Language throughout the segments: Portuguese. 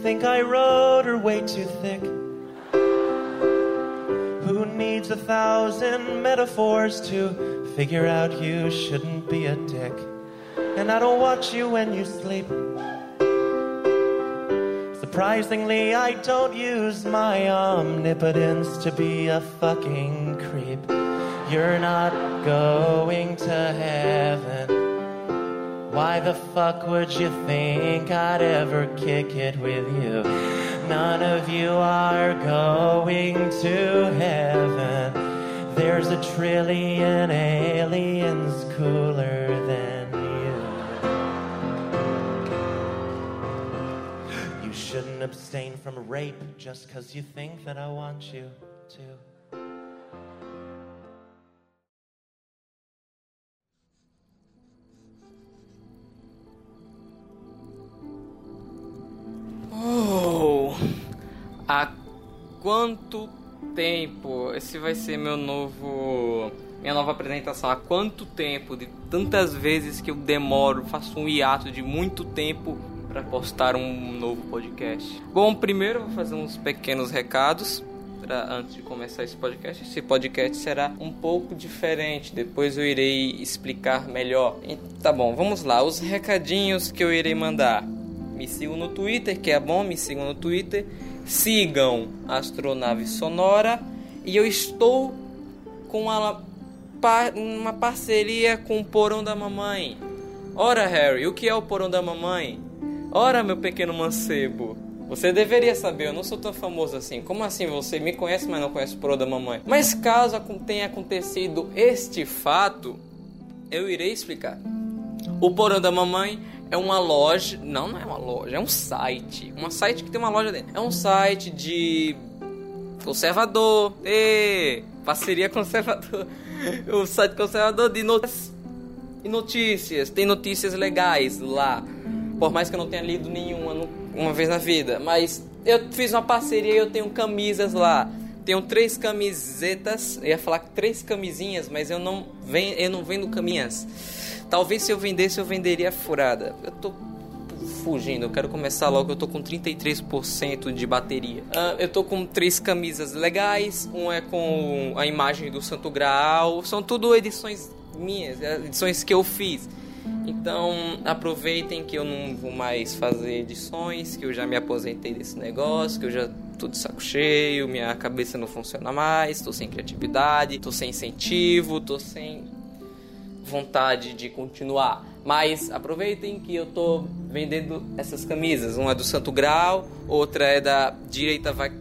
think I wrote are way too thick. Who needs a thousand metaphors to figure out you shouldn't be a dick? And I don't watch you when you sleep. Surprisingly, I don't use my omnipotence to be a fucking creep. You're not going to heaven. Why the fuck would you think I'd ever kick it with you? None of you are going to heaven. There's a trillion aliens cooler than you. You shouldn't abstain from rape just because you think that I want you to. Quanto tempo? Esse vai ser meu novo. Minha nova apresentação. Há quanto tempo, de tantas vezes que eu demoro, faço um hiato de muito tempo para postar um novo podcast. Bom, primeiro eu vou fazer uns pequenos recados antes de começar esse podcast. Esse podcast será um pouco diferente, depois eu irei explicar melhor. Tá bom, vamos lá. Os recadinhos que eu irei mandar. Me sigam no Twitter, que é bom, me sigam no Twitter. Sigam Astronave Sonora. E eu estou com uma, uma parceria com o Porão da Mamãe. Ora, Harry, o que é o Porão da Mamãe? Ora, meu pequeno mancebo. Você deveria saber, eu não sou tão famoso assim. Como assim você me conhece, mas não conhece o Porão da Mamãe? Mas caso tenha acontecido este fato, eu irei explicar. O Porão da Mamãe é uma loja. Não, não é uma loja, é um site. Um site que tem uma loja dentro. É um site de. Conservador. E parceria conservador. O site conservador de notícias. E notícias. Tem notícias legais lá. Por mais que eu não tenha lido nenhuma uma vez na vida. Mas eu fiz uma parceria e eu tenho camisas lá. Tenho três camisetas. Eu ia falar três camisinhas, mas eu não, vendo, eu não vendo caminhas. Talvez se eu vendesse, eu venderia furada. Eu tô fugindo, eu quero começar logo. Eu tô com 33% de bateria. Uh, eu tô com três camisas legais. Um é com a imagem do Santo Graal. São tudo edições minhas, edições que eu fiz. Então aproveitem que eu não vou mais fazer edições, que eu já me aposentei desse negócio, que eu já tô de saco cheio, minha cabeça não funciona mais, tô sem criatividade, tô sem incentivo, tô sem vontade de continuar. Mas aproveitem que eu tô vendendo essas camisas. Uma é do Santo Grau, outra é da direita vai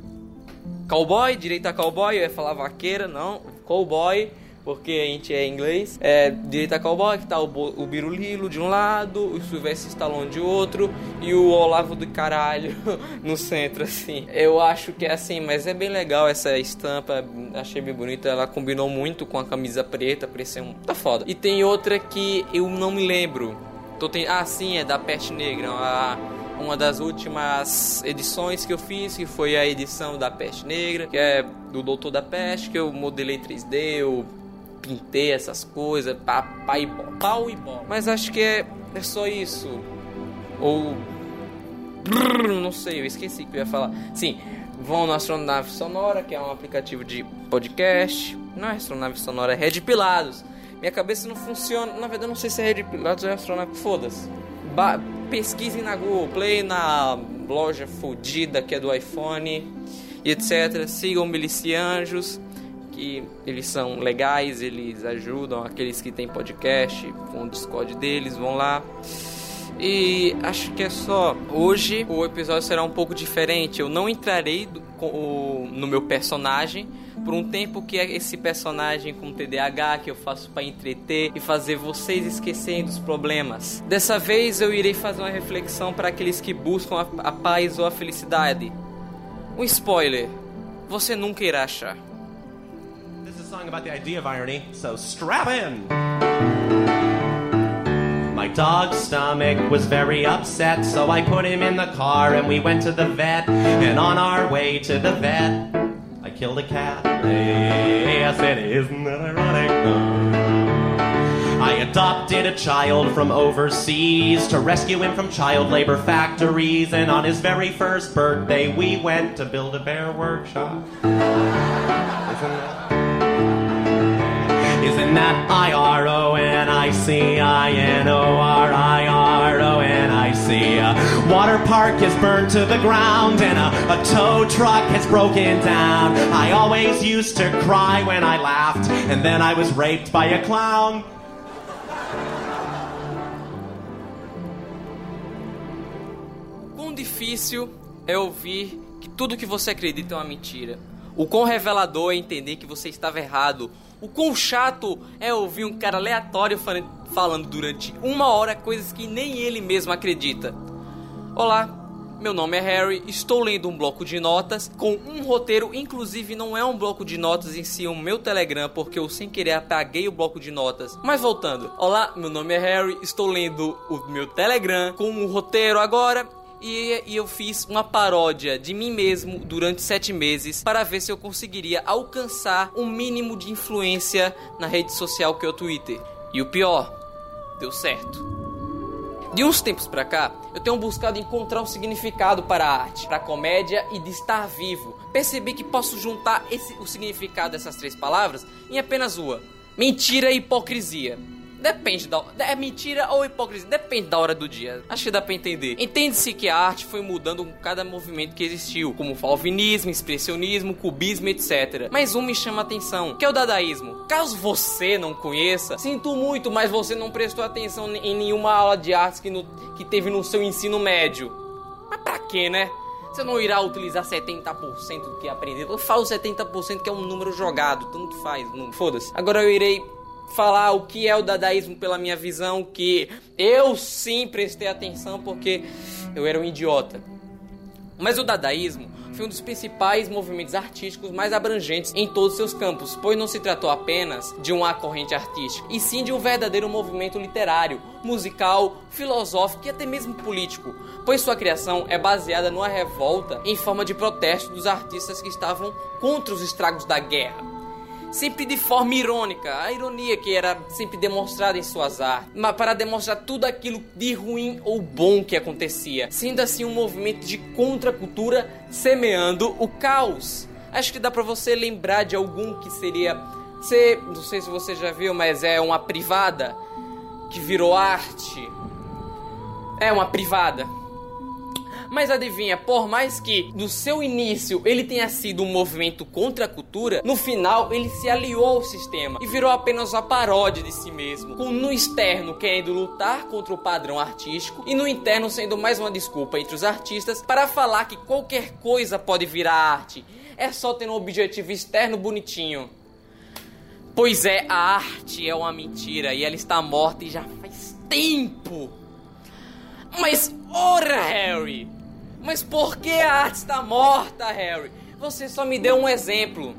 cowboy, direita cowboy, eu ia falar vaqueira, não, cowboy porque a gente é inglês. É direita cowboy, que tá o, o Birulilo de um lado, o Sylvester Stallone de outro e o Olavo do caralho no centro, assim. Eu acho que é assim, mas é bem legal essa estampa, achei bem bonita. Ela combinou muito com a camisa preta, parecia um. tá foda. E tem outra que eu não me lembro. Tô tem... Ah, sim, é da Peste Negra. A uma das últimas edições que eu fiz, que foi a edição da Peste Negra, que é do Doutor da Peste, que eu modelei 3D, eu pintei essas coisas, pá, e bó, pau e bó. Mas acho que é, é só isso. Ou. Brrr, não sei, eu esqueci que eu ia falar. Sim, vão no Astronave Sonora, que é um aplicativo de podcast. Não é Astronave Sonora, é Red Pilados. Minha cabeça não funciona. Na verdade, eu não sei se é Red Pilados ou é Astronave. Foda-se. Pesquisem na Google Play, na loja fodida que é do iPhone e etc. Sigam Milicianjos que eles são legais, eles ajudam aqueles que têm podcast, com o Discord deles, vão lá. E acho que é só. Hoje o episódio será um pouco diferente. Eu não entrarei do, o, no meu personagem por um tempo que é esse personagem com TDAH que eu faço para entreter e fazer vocês esquecerem dos problemas. Dessa vez eu irei fazer uma reflexão para aqueles que buscam a, a paz ou a felicidade. Um spoiler: você nunca irá achar. Song about the idea of irony, so strap in. My dog's stomach was very upset, so I put him in the car and we went to the vet. And on our way to the vet, I killed a cat. Yes, it isn't that ironic? I adopted a child from overseas to rescue him from child labor factories. And on his very first birthday, we went to build a bear workshop. Isn't that? Isn't that I R O N I C I N O R I R O N I C? A water park is burned to the ground and a, a tow truck has broken down. I always used to cry when I laughed, and then I was raped by a clown. Quão difícil é ouvir que tudo que você acredita é uma mentira. O quão revelador é entender que você estava errado. O quão chato é ouvir um cara aleatório fal- falando durante uma hora coisas que nem ele mesmo acredita. Olá, meu nome é Harry, estou lendo um bloco de notas com um roteiro, inclusive não é um bloco de notas em si, é o meu Telegram, porque eu sem querer apaguei o bloco de notas. Mas voltando, olá, meu nome é Harry, estou lendo o meu Telegram com um roteiro agora. E, e eu fiz uma paródia de mim mesmo durante sete meses para ver se eu conseguiria alcançar um mínimo de influência na rede social que é o Twitter. E o pior, deu certo. De uns tempos pra cá, eu tenho buscado encontrar um significado para a arte, para a comédia e de estar vivo. Percebi que posso juntar esse, o significado dessas três palavras em apenas uma: mentira e hipocrisia. Depende da. É mentira ou hipocrisia? Depende da hora do dia. Acho que dá pra entender. Entende-se que a arte foi mudando com cada movimento que existiu, como o alvinismo, expressionismo, cubismo, etc. Mas um me chama a atenção, que é o dadaísmo. Caso você não conheça, sinto muito, mas você não prestou atenção em nenhuma aula de artes que, no, que teve no seu ensino médio. Mas pra quê, né? Você não irá utilizar 70% do que aprendeu. Eu falo 70% que é um número jogado, tanto faz, não foda-se. Agora eu irei falar o que é o dadaísmo pela minha visão, que eu sim prestei atenção porque eu era um idiota. Mas o dadaísmo foi um dos principais movimentos artísticos mais abrangentes em todos seus campos, pois não se tratou apenas de uma corrente artística, e sim de um verdadeiro movimento literário, musical, filosófico e até mesmo político, pois sua criação é baseada numa revolta em forma de protesto dos artistas que estavam contra os estragos da guerra sempre de forma irônica, a ironia que era sempre demonstrada em suas artes, mas para demonstrar tudo aquilo de ruim ou bom que acontecia, sendo assim um movimento de contracultura semeando o caos. Acho que dá para você lembrar de algum que seria, você, não sei se você já viu, mas é uma privada que virou arte. É uma privada. Mas adivinha, por mais que no seu início ele tenha sido um movimento contra a cultura, no final ele se aliou ao sistema e virou apenas uma paródia de si mesmo, com no externo querendo lutar contra o padrão artístico e no interno sendo mais uma desculpa entre os artistas para falar que qualquer coisa pode virar arte. É só ter um objetivo externo bonitinho. Pois é, a arte é uma mentira e ela está morta e já faz tempo. Mas, ora, Harry! Mas por que a arte está morta, Harry? Você só me deu um exemplo.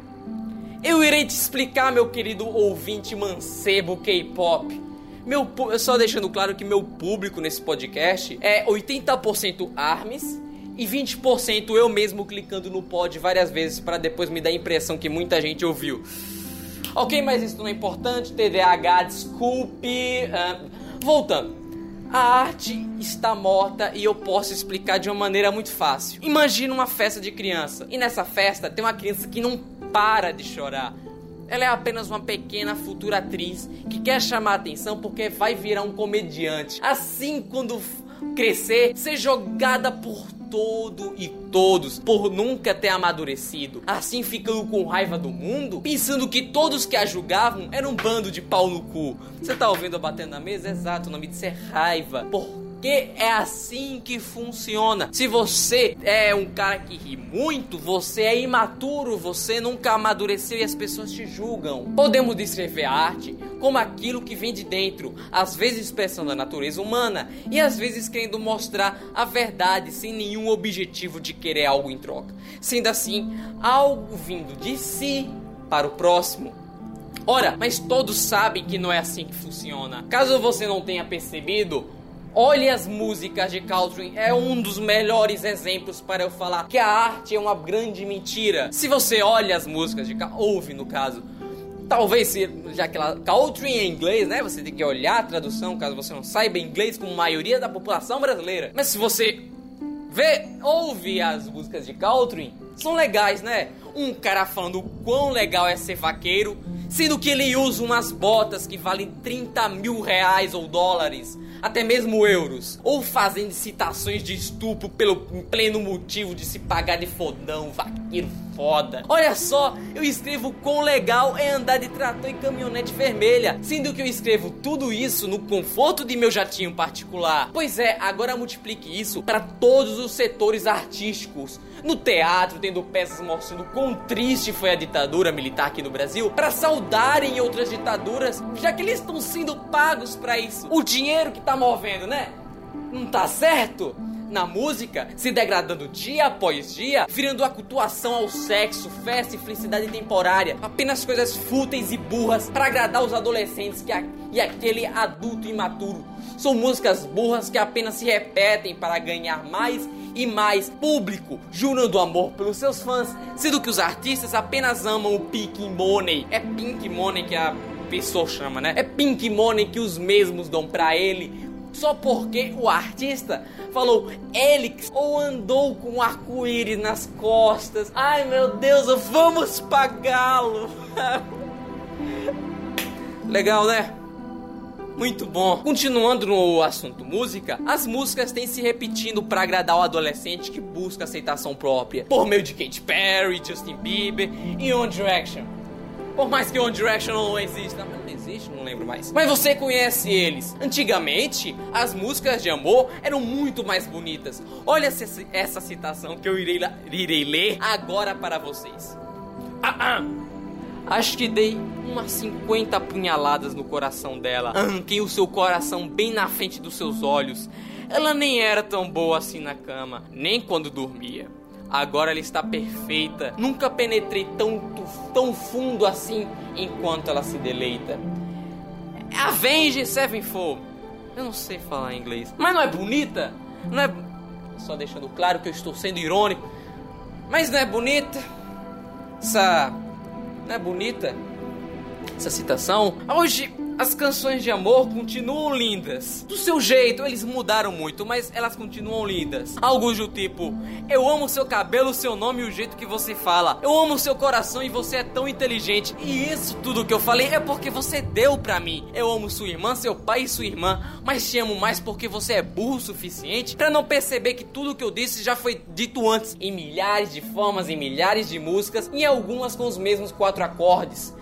Eu irei te explicar, meu querido ouvinte mancebo K-pop. Meu, só deixando claro que meu público nesse podcast é 80% ARMS e 20% eu mesmo clicando no pod várias vezes para depois me dar a impressão que muita gente ouviu. Ok, mas isso não é importante. TDAH, desculpe. Uh, voltando. A arte está morta e eu posso explicar de uma maneira muito fácil. Imagina uma festa de criança e nessa festa tem uma criança que não para de chorar. Ela é apenas uma pequena futura atriz que quer chamar a atenção porque vai virar um comediante. Assim, quando crescer, ser jogada por todo e todos por nunca ter amadurecido, assim ficando com raiva do mundo, pensando que todos que a julgavam eram um bando de pau no cu. Você tá ouvindo eu batendo na mesa? Exato, o nome disso é raiva. Porque é assim que funciona. Se você é um cara que ri muito, você é imaturo, você nunca amadureceu e as pessoas te julgam. Podemos descrever a arte como aquilo que vem de dentro, às vezes expressando a natureza humana e às vezes querendo mostrar a verdade sem nenhum objetivo de querer algo em troca. Sendo assim, algo vindo de si para o próximo. Ora, mas todos sabem que não é assim que funciona. Caso você não tenha percebido, Olhe as músicas de Caltrin, é um dos melhores exemplos para eu falar que a arte é uma grande mentira. Se você olha as músicas de ouve no caso, talvez, já que ela country em inglês, né? Você tem que olhar a tradução, caso você não saiba inglês, como a maioria da população brasileira. Mas se você vê, ouve as músicas de country, são legais, né? Um cara falando o quão legal é ser vaqueiro, sendo que ele usa umas botas que valem 30 mil reais ou dólares até mesmo euros, ou fazendo citações de estupro pelo pleno motivo de se pagar de fodão, vaqueiro foda. Olha só, eu escrevo quão legal é andar de trator e caminhonete vermelha, sendo que eu escrevo tudo isso no conforto de meu jatinho particular. Pois é, agora multiplique isso para todos os setores artísticos. No teatro, tendo peças mostrando quão triste foi a ditadura militar aqui no Brasil, para saudarem outras ditaduras, já que eles estão sendo pagos para isso. O dinheiro que tá movendo, né? Não tá certo? Na música, se degradando dia após dia, virando acultuação ao sexo, festa e felicidade temporária, apenas coisas fúteis e burras para agradar os adolescentes que a, e aquele adulto imaturo. São músicas burras que apenas se repetem para ganhar mais e mais público, jurando amor pelos seus fãs, sendo que os artistas apenas amam o Pink Money. É Pink Money que a pessoa chama, né? É Pink Money que os mesmos dão para ele só porque o artista falou Helix ou andou com arco-íris nas costas. Ai meu Deus, vamos pagá-lo. Legal, né? Muito bom. Continuando no assunto música, as músicas têm se repetindo para agradar o adolescente que busca aceitação própria, por meio de Katy Perry, Justin Bieber e One Direction. Por mais que One Direction não exista, não existe, não lembro mais. Mas você conhece eles. Antigamente, as músicas de amor eram muito mais bonitas. Olha essa, citação que eu irei, irei ler agora para vocês. Ah, ah. Acho que dei umas 50 punhaladas no coração dela. Arranquei o seu coração bem na frente dos seus olhos. Ela nem era tão boa assim na cama, nem quando dormia. Agora ela está perfeita. Nunca penetrei tão, tão fundo assim enquanto ela se deleita. Avenge Sevenfold. Eu não sei falar inglês. Mas não é bonita? Não é. Só deixando claro que eu estou sendo irônico. Mas não é bonita? Essa. Não é bonita? Essa citação? Hoje as canções de amor continuam lindas. Do seu jeito, eles mudaram muito, mas elas continuam lindas. Alguns do tipo: Eu amo seu cabelo, seu nome e o jeito que você fala. Eu amo seu coração e você é tão inteligente. E isso tudo que eu falei é porque você deu pra mim. Eu amo sua irmã, seu pai e sua irmã, mas te amo mais porque você é burro o suficiente para não perceber que tudo que eu disse já foi dito antes em milhares de formas, em milhares de músicas e algumas com os mesmos quatro acordes.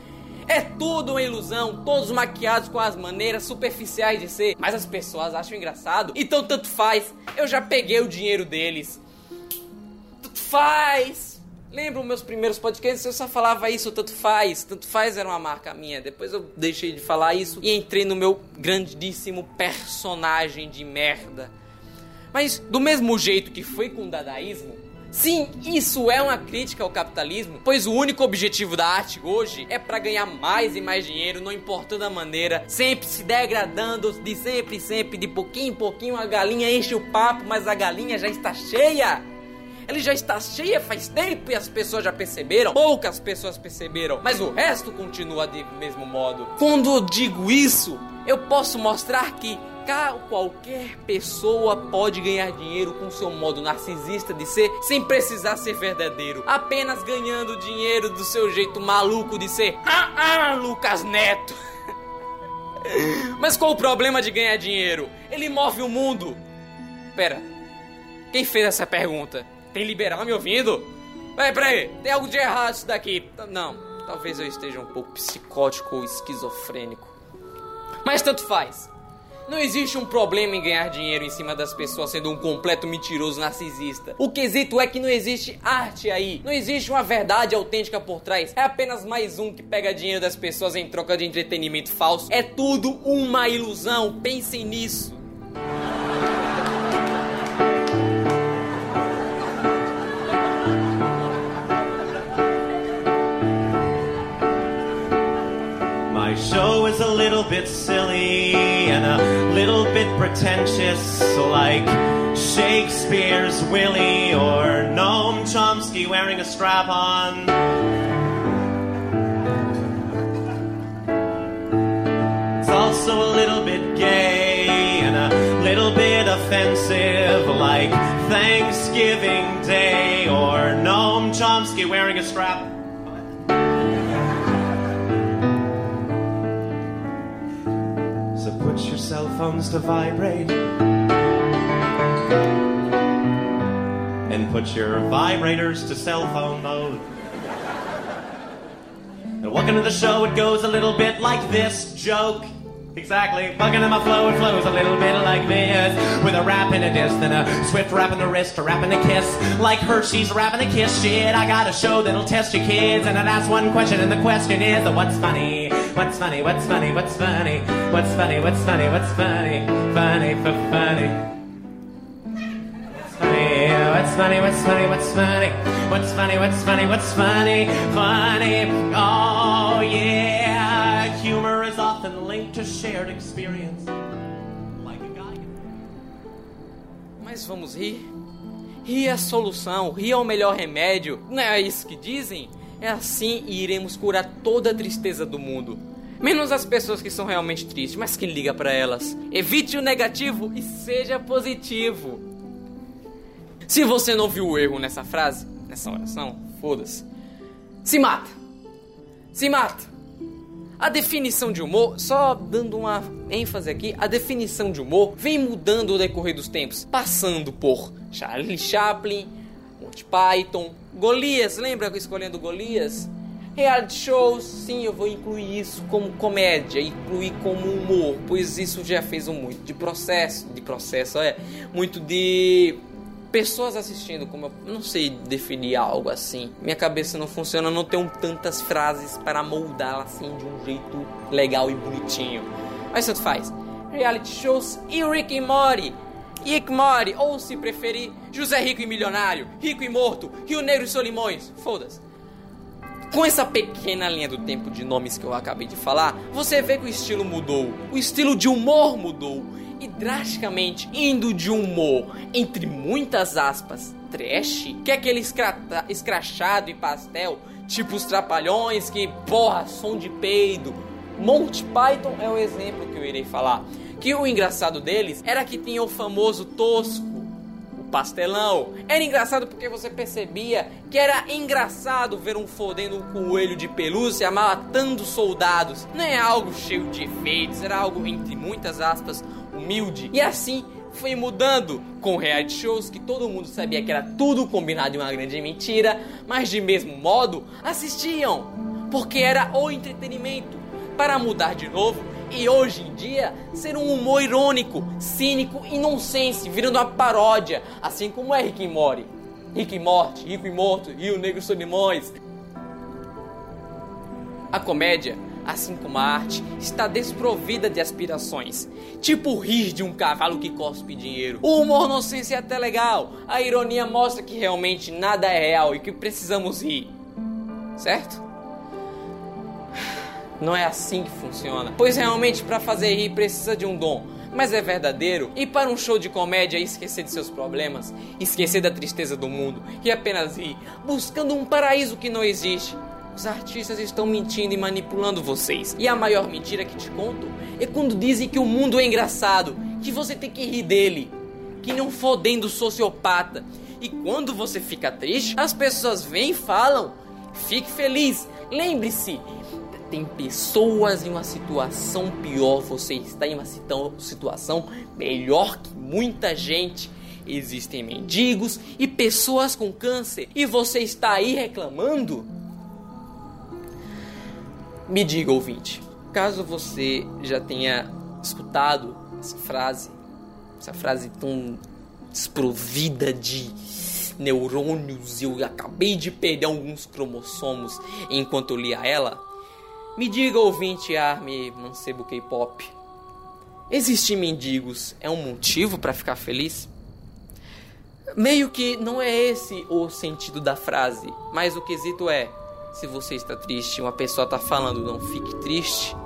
É tudo uma ilusão, todos maquiados com as maneiras superficiais de ser. Mas as pessoas acham engraçado, então tanto faz. Eu já peguei o dinheiro deles. Tanto faz. Lembro meus primeiros podcasts, eu só falava isso, tanto faz. Tanto faz era uma marca minha. Depois eu deixei de falar isso e entrei no meu grandíssimo personagem de merda. Mas do mesmo jeito que foi com o dadaísmo, Sim, isso é uma crítica ao capitalismo, pois o único objetivo da arte hoje é para ganhar mais e mais dinheiro, não importando a maneira, sempre se degradando, de sempre, sempre, de pouquinho em pouquinho a galinha enche o papo, mas a galinha já está cheia. Ela já está cheia faz tempo e as pessoas já perceberam. Poucas pessoas perceberam, mas o resto continua do mesmo modo. Quando eu digo isso, eu posso mostrar que qualquer pessoa pode ganhar dinheiro com seu modo narcisista de ser sem precisar ser verdadeiro, apenas ganhando dinheiro do seu jeito maluco de ser. Ah, ah, Lucas Neto. Mas qual o problema de ganhar dinheiro? Ele move o mundo. Pera, quem fez essa pergunta? Tem liberal me ouvindo? Peraí, peraí, tem algo de errado isso daqui. Não, talvez eu esteja um pouco psicótico ou esquizofrênico. Mas tanto faz. Não existe um problema em ganhar dinheiro em cima das pessoas sendo um completo mentiroso narcisista. O quesito é que não existe arte aí. Não existe uma verdade autêntica por trás. É apenas mais um que pega dinheiro das pessoas em troca de entretenimento falso. É tudo uma ilusão. Pensem nisso. My show is a little bit silly and a pretentious, like Shakespeare's Willie or Noam Chomsky wearing a strap on. It's also a little bit gay and a little bit offensive, like Thanksgiving Day or Noam Chomsky wearing a strap Put your cell phones to vibrate. And put your vibrators to cell phone mode. And welcome to the show, it goes a little bit like this joke. Exactly. Bugging in my flow, it flows a little bit like this. With a rap and a diss, then a swift rap in the wrist, a rap and a kiss. Like Hershey's rapping a kiss shit. I got a show that'll test your kids. And I'd ask one question, and the question is, what's funny? What's funny? What's funny? What's funny? What's funny? What's funny? What's funny? Funny for. Funny, what's funny, what's funny, what's funny, what's funny, what's funny, what's funny, funny, oh yeah. To shared experience. Like a guy. Mas vamos rir? Rir é a solução, rir é o melhor remédio. Não é isso que dizem? É assim e iremos curar toda a tristeza do mundo. Menos as pessoas que são realmente tristes, mas quem liga para elas? Evite o negativo e seja positivo. Se você não viu o erro nessa frase, nessa oração, foda-se. Se mata. Se mata. A definição de humor, só dando uma ênfase aqui, a definição de humor vem mudando ao decorrer dos tempos, passando por Charlie Chaplin, Monty Python, Golias, lembra escolhendo Golias? Reality shows, sim, eu vou incluir isso como comédia, incluir como humor, pois isso já fez um muito de processo, de processo é, muito de pessoas assistindo, como eu não sei definir algo assim. Minha cabeça não funciona, não tenho tantas frases para moldá-la assim de um jeito legal e bonitinho. Mas tanto faz. Reality shows e Rick e Morty. Rick Morty, ou se preferir, José Rico e Milionário, Rico e Morto, Rio Negro e Solimões. Foda-se. Com essa pequena linha do tempo de nomes que eu acabei de falar, você vê que o estilo mudou. O estilo de humor mudou. E drasticamente indo de humor, entre muitas aspas, trash, que é aquele escrachado e pastel, tipo os trapalhões que, porra, som de peido. Monty Python é o exemplo que eu irei falar. Que o engraçado deles era que tinha o famoso tosco, o pastelão. Era engraçado porque você percebia que era engraçado ver um fodendo um coelho de pelúcia matando soldados. Não é algo cheio de efeitos, era algo entre muitas aspas humilde. E assim foi mudando com reality shows que todo mundo sabia que era tudo combinado de uma grande mentira, mas de mesmo modo assistiam, porque era o entretenimento para mudar de novo e hoje em dia ser um humor irônico, cínico e nonsense, virando uma paródia, assim como é Rick e Morty. Rick e Morty, Rico e Morto, Rio Negro Solimões. A comédia, assim como a arte, está desprovida de aspirações. Tipo rir de um cavalo que cospe dinheiro. O humor nonsense é até legal. A ironia mostra que realmente nada é real e que precisamos rir. Certo? Não é assim que funciona. Pois realmente para fazer rir precisa de um dom. Mas é verdadeiro. E para um show de comédia esquecer de seus problemas, esquecer da tristeza do mundo e apenas rir, buscando um paraíso que não existe. Os artistas estão mentindo e manipulando vocês. E a maior mentira que te conto é quando dizem que o mundo é engraçado, que você tem que rir dele, que não fodendo sociopata. E quando você fica triste, as pessoas vêm e falam: fique feliz, lembre-se, tem pessoas em uma situação pior, você está em uma situ- situação melhor que muita gente. Existem mendigos e pessoas com câncer e você está aí reclamando? Me diga, ouvinte, caso você já tenha escutado essa frase, essa frase tão desprovida de neurônios e eu acabei de perder alguns cromossomos enquanto eu lia ela, me diga, ouvinte Arme Mancebo K-pop, existir mendigos é um motivo para ficar feliz? Meio que não é esse o sentido da frase, mas o quesito é: se você está triste, uma pessoa está falando não fique triste,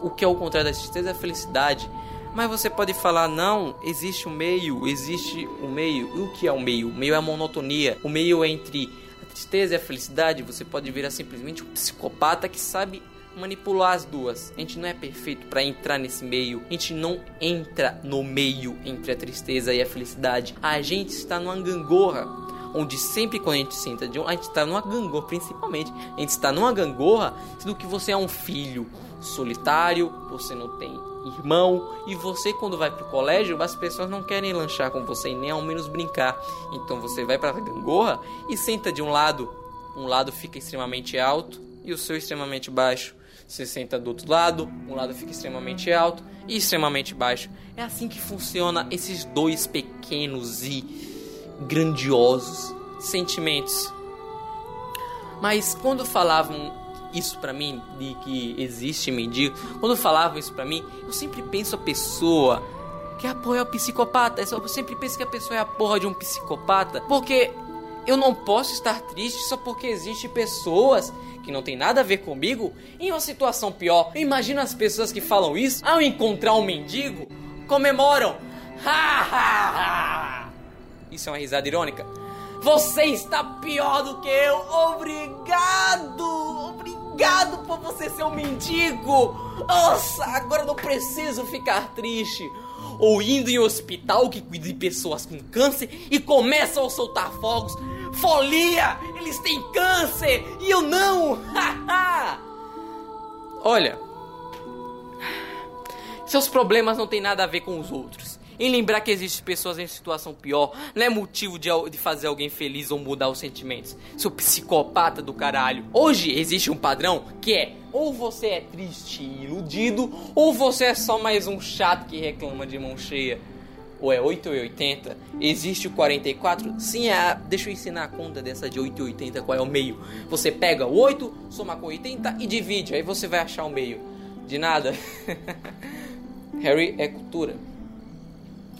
o que é o contrário da tristeza é a felicidade. Mas você pode falar, não, existe um meio, existe o um meio. E o que é o meio? O meio é a monotonia. O meio é entre a tristeza e a felicidade. Você pode virar simplesmente um psicopata que sabe manipular as duas. A gente não é perfeito para entrar nesse meio. A gente não entra no meio entre a tristeza e a felicidade. A gente está numa gangorra. Onde sempre quando a gente senta de um, a gente está numa gangorra, principalmente, a gente está numa gangorra sendo que você é um filho solitário, você não tem irmão, e você quando vai pro colégio, as pessoas não querem lanchar com você e nem ao menos brincar. Então você vai pra gangorra e senta de um lado, um lado fica extremamente alto e o seu extremamente baixo. Você senta do outro lado, um lado fica extremamente alto e extremamente baixo. É assim que funciona esses dois pequenos e grandiosos sentimentos. Mas quando falavam isso para mim de que existe mendigo, quando falavam isso para mim, eu sempre penso a pessoa que apoia o psicopata. Eu sempre penso que a pessoa é a porra de um psicopata, porque eu não posso estar triste só porque existem pessoas que não tem nada a ver comigo em uma situação pior. Imagina as pessoas que falam isso ao encontrar um mendigo, comemoram. Isso é uma risada irônica. Você está pior do que eu. Obrigado! Obrigado por você ser um mendigo! Nossa, agora não preciso ficar triste. Ou indo em um hospital que cuida de pessoas com câncer e começam a soltar fogos. Folia! Eles têm câncer e eu não! Olha, seus problemas não têm nada a ver com os outros em lembrar que existem pessoas em situação pior, não é motivo de, de fazer alguém feliz ou mudar os sentimentos. Seu psicopata do caralho. Hoje existe um padrão que é ou você é triste e iludido, ou você é só mais um chato que reclama de mão cheia. Ou é 8 ou 80? Existe o 44? Sim, é. Deixa eu ensinar a conta dessa de 8 e 80, qual é o meio. Você pega o 8, soma com 80 e divide, aí você vai achar o meio. De nada. Harry é cultura.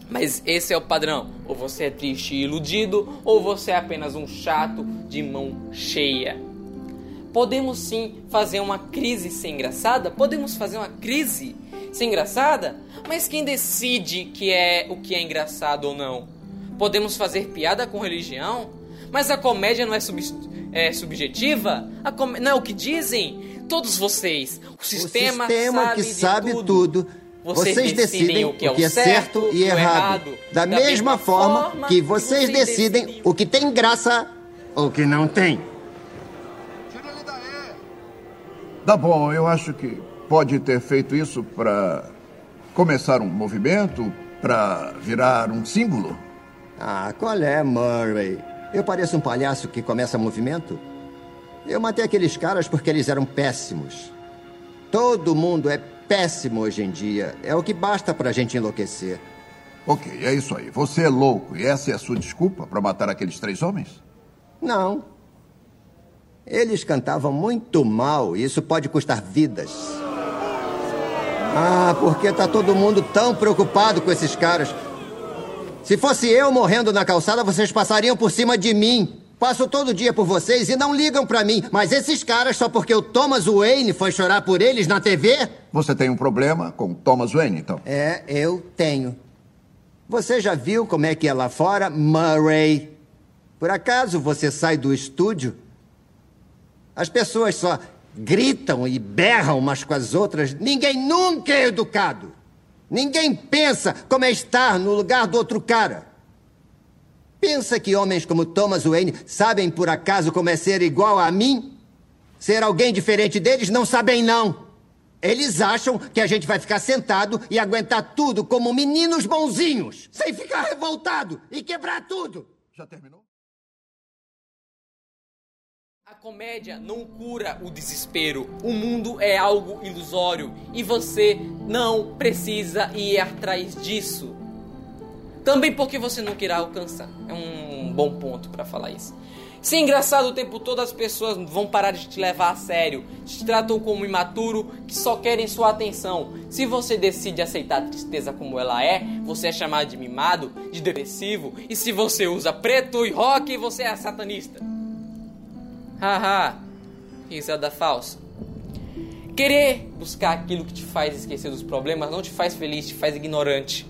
Mas esse é o padrão. Ou você é triste e iludido, ou você é apenas um chato de mão cheia. Podemos sim fazer uma crise ser engraçada? Podemos fazer uma crise ser engraçada? Mas quem decide que é o que é engraçado ou não? Podemos fazer piada com religião? Mas a comédia não é, sub, é subjetiva? Com, não é o que dizem? Todos vocês, o sistema, o sistema sabe que sabe tudo. tudo vocês, vocês decidem, o que é, o que é certo, certo e errado. errado. Da, da mesma, mesma forma, forma que vocês, vocês decidem, decidem o que tem graça ou o que não tem. Tira ele daí. Tá bom, eu acho que pode ter feito isso para começar um movimento, para virar um símbolo. Ah, qual é, Murray? Eu pareço um palhaço que começa movimento? Eu matei aqueles caras porque eles eram péssimos. Todo mundo é péssimo hoje em dia. É o que basta pra gente enlouquecer. Ok, é isso aí. Você é louco e essa é a sua desculpa para matar aqueles três homens? Não. Eles cantavam muito mal e isso pode custar vidas. Ah, porque tá todo mundo tão preocupado com esses caras. Se fosse eu morrendo na calçada, vocês passariam por cima de mim. Passo todo dia por vocês e não ligam para mim. Mas esses caras, só porque o Thomas Wayne foi chorar por eles na TV? Você tem um problema com Thomas Wayne, então? É, eu tenho. Você já viu como é que é lá fora, Murray? Por acaso você sai do estúdio? As pessoas só gritam e berram umas com as outras. Ninguém nunca é educado. Ninguém pensa como é estar no lugar do outro cara. Pensa que homens como Thomas Wayne sabem por acaso como é ser igual a mim? Ser alguém diferente deles não sabem, não. Eles acham que a gente vai ficar sentado e aguentar tudo como meninos bonzinhos, sem ficar revoltado e quebrar tudo. Já terminou? A comédia não cura o desespero. O mundo é algo ilusório e você não precisa ir atrás disso. Também porque você não quer alcançar. É um bom ponto para falar isso. Se é engraçado o tempo todo, as pessoas vão parar de te levar a sério. Te tratam como imaturo, que só querem sua atenção. Se você decide aceitar a tristeza como ela é, você é chamado de mimado, de depressivo. E se você usa preto e rock, você é satanista. Haha, risada falsa. Querer buscar aquilo que te faz esquecer dos problemas não te faz feliz, te faz ignorante.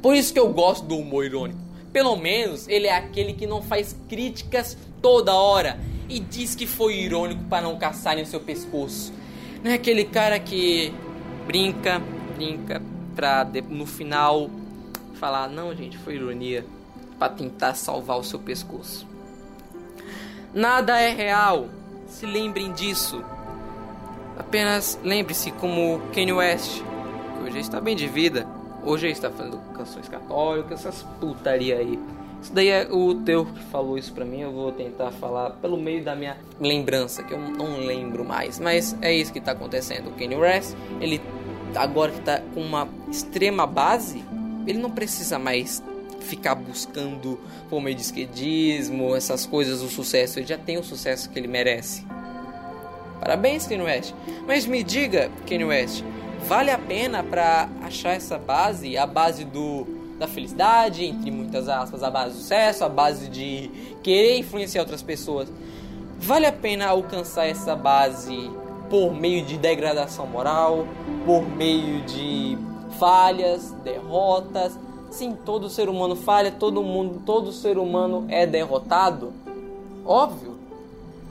Por isso que eu gosto do humor irônico. Pelo menos ele é aquele que não faz críticas toda hora e diz que foi irônico para não caçarem o seu pescoço. Não é aquele cara que brinca, brinca pra no final falar, não, gente, foi ironia, para tentar salvar o seu pescoço. Nada é real. Se lembrem disso. Apenas lembre-se como Kanye West, que hoje está bem de vida, hoje está fazendo canções católicas, essas putaria aí. Isso daí é o teu que falou isso pra mim, eu vou tentar falar pelo meio da minha lembrança, que eu não lembro mais. Mas é isso que tá acontecendo. O Kanye West, ele agora que tá com uma extrema base, ele não precisa mais ficar buscando por meio de esquedismo, essas coisas, o sucesso. Ele já tem o sucesso que ele merece. Parabéns, Kanye West. Mas me diga, Kanye West, vale a pena para achar essa base, a base do da felicidade, entre muitas aspas, a base do sucesso, a base de querer influenciar outras pessoas. Vale a pena alcançar essa base por meio de degradação moral, por meio de falhas, derrotas, Sim, todo ser humano falha, todo mundo, todo ser humano é derrotado. Óbvio.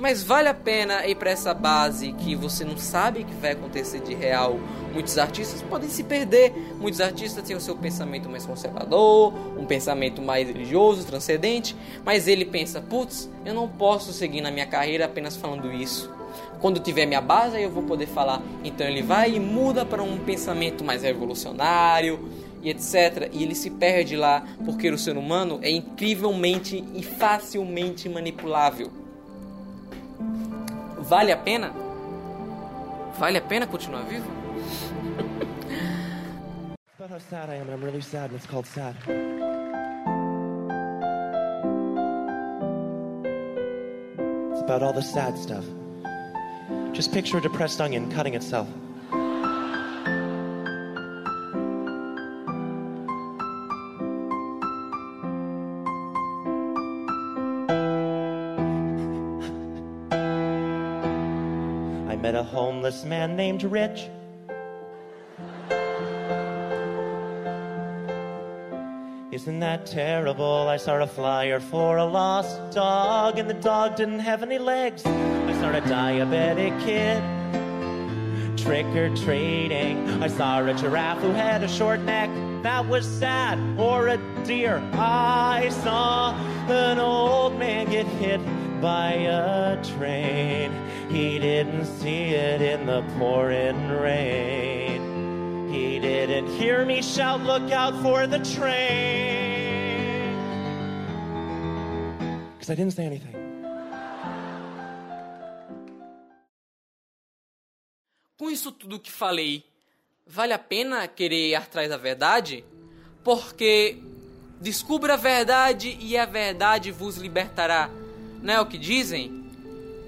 Mas vale a pena ir para essa base que você não sabe que vai acontecer de real. Muitos artistas podem se perder. Muitos artistas têm o seu pensamento mais conservador, um pensamento mais religioso, transcendente. Mas ele pensa: putz, eu não posso seguir na minha carreira apenas falando isso. Quando tiver minha base, aí eu vou poder falar. Então ele vai e muda para um pensamento mais revolucionário, e etc. E ele se perde lá porque o ser humano é incrivelmente e facilmente manipulável. Vale a pena? Vale a pena continuar vivo? about all the sad stuff. Just picture a depressed onion cutting itself. Met a homeless man named Rich. Isn't that terrible? I saw a flyer for a lost dog, and the dog didn't have any legs. I saw a diabetic kid trick or treating. I saw a giraffe who had a short neck. That was sad. Or a deer. I saw an old man get hit by a train. He didn't see it in the pouring rain. He didn't hear me shout, Look out for the train. Because I didn't say anything. Com isso tudo que falei, vale a pena querer ir atrás da verdade? Porque descubra a verdade e a verdade vos libertará não é o que dizem?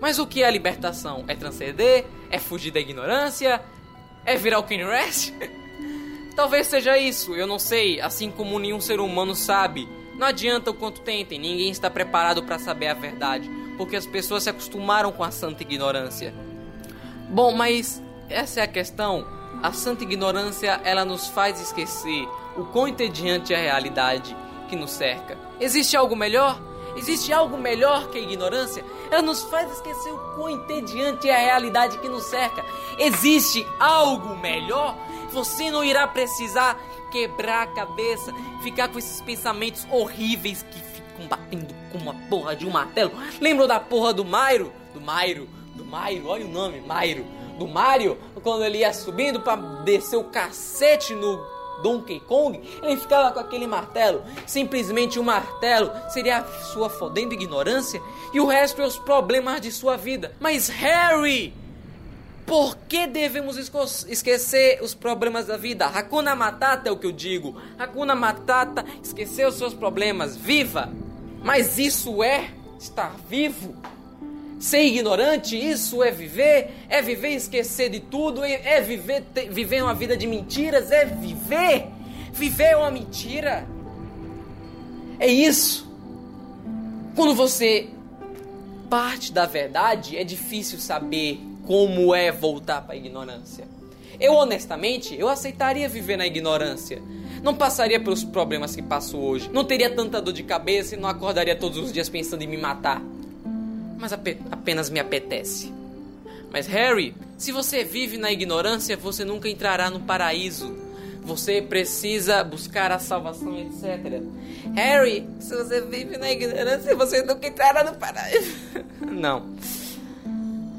Mas o que é libertação? É transcender? É fugir da ignorância? É virar o Kanye West? Talvez seja isso, eu não sei, assim como nenhum ser humano sabe. Não adianta o quanto tentem, ninguém está preparado para saber a verdade, porque as pessoas se acostumaram com a santa ignorância. Bom, mas essa é a questão. A santa ignorância, ela nos faz esquecer o quão entediante é a realidade que nos cerca. Existe algo melhor? Existe algo melhor que a ignorância? Ela nos faz esquecer o quão entediante é a realidade que nos cerca. Existe algo melhor? Você não irá precisar quebrar a cabeça, ficar com esses pensamentos horríveis que ficam batendo com uma porra de um martelo. Lembram da porra do Mairo? Do Mairo, do Mairo, olha o nome, Mairo. Do Mario, quando ele ia subindo para descer o cacete no Donkey Kong, ele ficava com aquele martelo. Simplesmente o um martelo seria a sua fodendo ignorância e o resto é os problemas de sua vida. Mas Harry, por que devemos esquecer os problemas da vida? Hakuna Matata é o que eu digo. Hakuna Matata, esquecer os seus problemas. Viva! Mas isso é estar vivo? Ser ignorante, isso é viver, é viver esquecer de tudo, é, é viver, ter, viver uma vida de mentiras, é viver. Viver é uma mentira. É isso. Quando você parte da verdade, é difícil saber como é voltar para a ignorância. Eu honestamente, eu aceitaria viver na ignorância. Não passaria pelos problemas que passo hoje. Não teria tanta dor de cabeça e não acordaria todos os dias pensando em me matar mas apenas me apetece. Mas Harry, se você vive na ignorância, você nunca entrará no paraíso. Você precisa buscar a salvação, etc. Harry, se você vive na ignorância, você nunca entrará no paraíso. Não.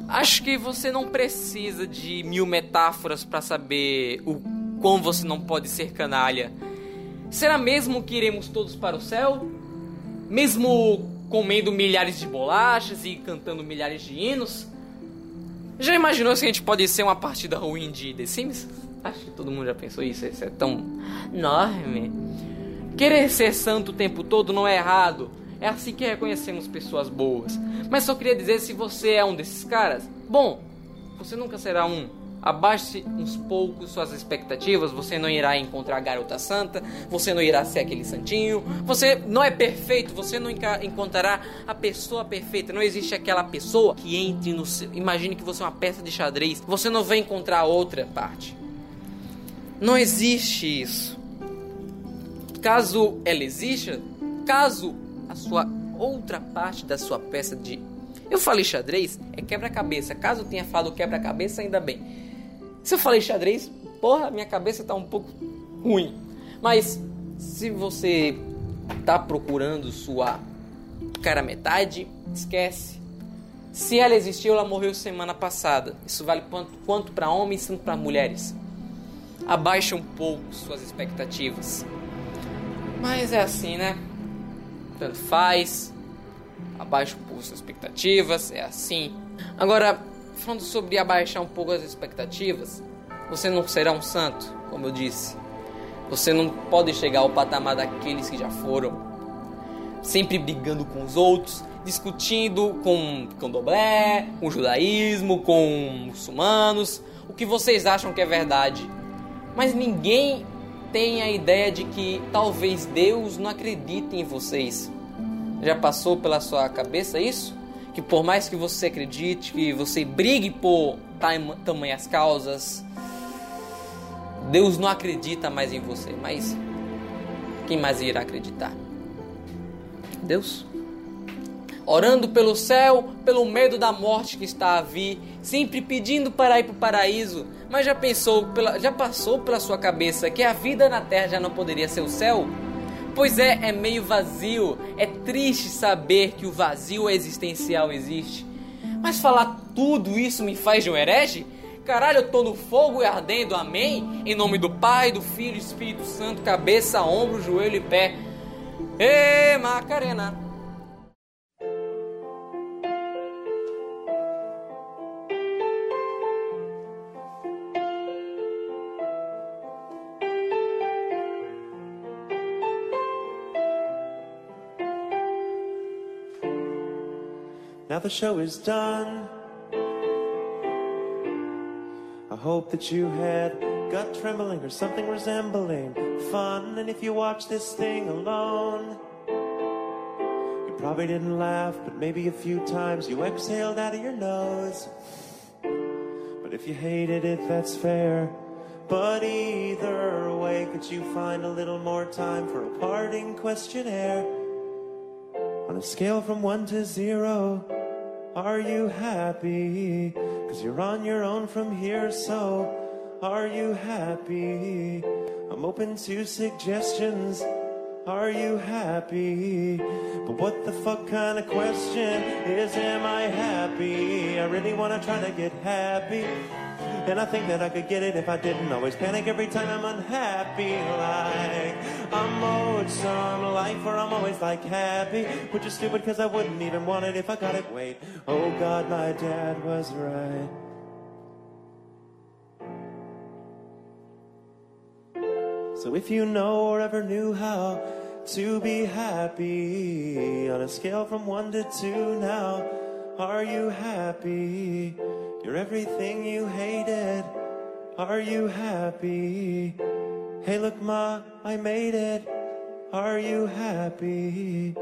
Acho que você não precisa de mil metáforas para saber o quão você não pode ser canalha. Será mesmo que iremos todos para o céu? Mesmo comendo milhares de bolachas e cantando milhares de hinos? Já imaginou se a gente pode ser uma partida ruim de The Sims? Acho que todo mundo já pensou isso, isso é tão enorme. Querer ser santo o tempo todo não é errado. É assim que reconhecemos pessoas boas. Mas só queria dizer se você é um desses caras, bom, você nunca será um. Abaixe uns poucos suas expectativas, você não irá encontrar a garota santa, você não irá ser aquele santinho, você não é perfeito, você não encontrará a pessoa perfeita, não existe aquela pessoa que entre no seu. Imagine que você é uma peça de xadrez, você não vai encontrar outra parte. Não existe isso. Caso ela exista, caso a sua outra parte da sua peça de. Eu falei xadrez, é quebra-cabeça. Caso tenha falado quebra-cabeça, ainda bem. Se eu falei xadrez, porra, minha cabeça tá um pouco ruim. Mas se você tá procurando sua cara metade, esquece. Se ela existiu, ela morreu semana passada. Isso vale quanto, quanto para homens, tanto para mulheres. Abaixa um pouco suas expectativas. Mas é assim, né? Tanto faz. Abaixa um pouco suas expectativas, é assim. Agora, falando sobre abaixar um pouco as expectativas, você não será um santo, como eu disse. Você não pode chegar ao patamar daqueles que já foram. Sempre brigando com os outros, discutindo com candomblé, com judaísmo, com muçulmanos, o que vocês acham que é verdade. Mas ninguém tem a ideia de que talvez Deus não acredite em vocês. Já passou pela sua cabeça isso? Que por mais que você acredite, que você brigue por tamanhas causas, Deus não acredita mais em você. Mas quem mais irá acreditar? Deus? Orando pelo céu, pelo medo da morte que está a vir, sempre pedindo para ir para o paraíso, mas já pensou, já passou pela sua cabeça que a vida na terra já não poderia ser o céu? Pois é, é meio vazio, é triste saber que o vazio existencial existe. Mas falar tudo isso me faz de um herege? Caralho, eu tô no fogo e ardendo, amém? Em nome do Pai, do Filho e Espírito Santo, cabeça, ombro, joelho e pé. Ê, Macarena! The show is done. I hope that you had gut trembling or something resembling fun. And if you watch this thing alone, you probably didn't laugh, but maybe a few times you exhaled out of your nose. But if you hated it, that's fair. But either way, could you find a little more time for a parting questionnaire? On a scale from one to zero, are you happy? Cause you're on your own from here, so are you happy? I'm open to suggestions. Are you happy? But what the fuck kind of question is, am I happy? I really wanna try to get happy. And I think that I could get it if I didn't always panic every time I'm unhappy. Like I'm owed some life, or I'm always like happy. Which is stupid because I wouldn't even want it if I got it. Wait, oh God, my dad was right. So if you know or ever knew how to be happy on a scale from one to two now, are you happy? You're everything you hated. Are you happy? Hey, look, Ma, I made it. Are you happy?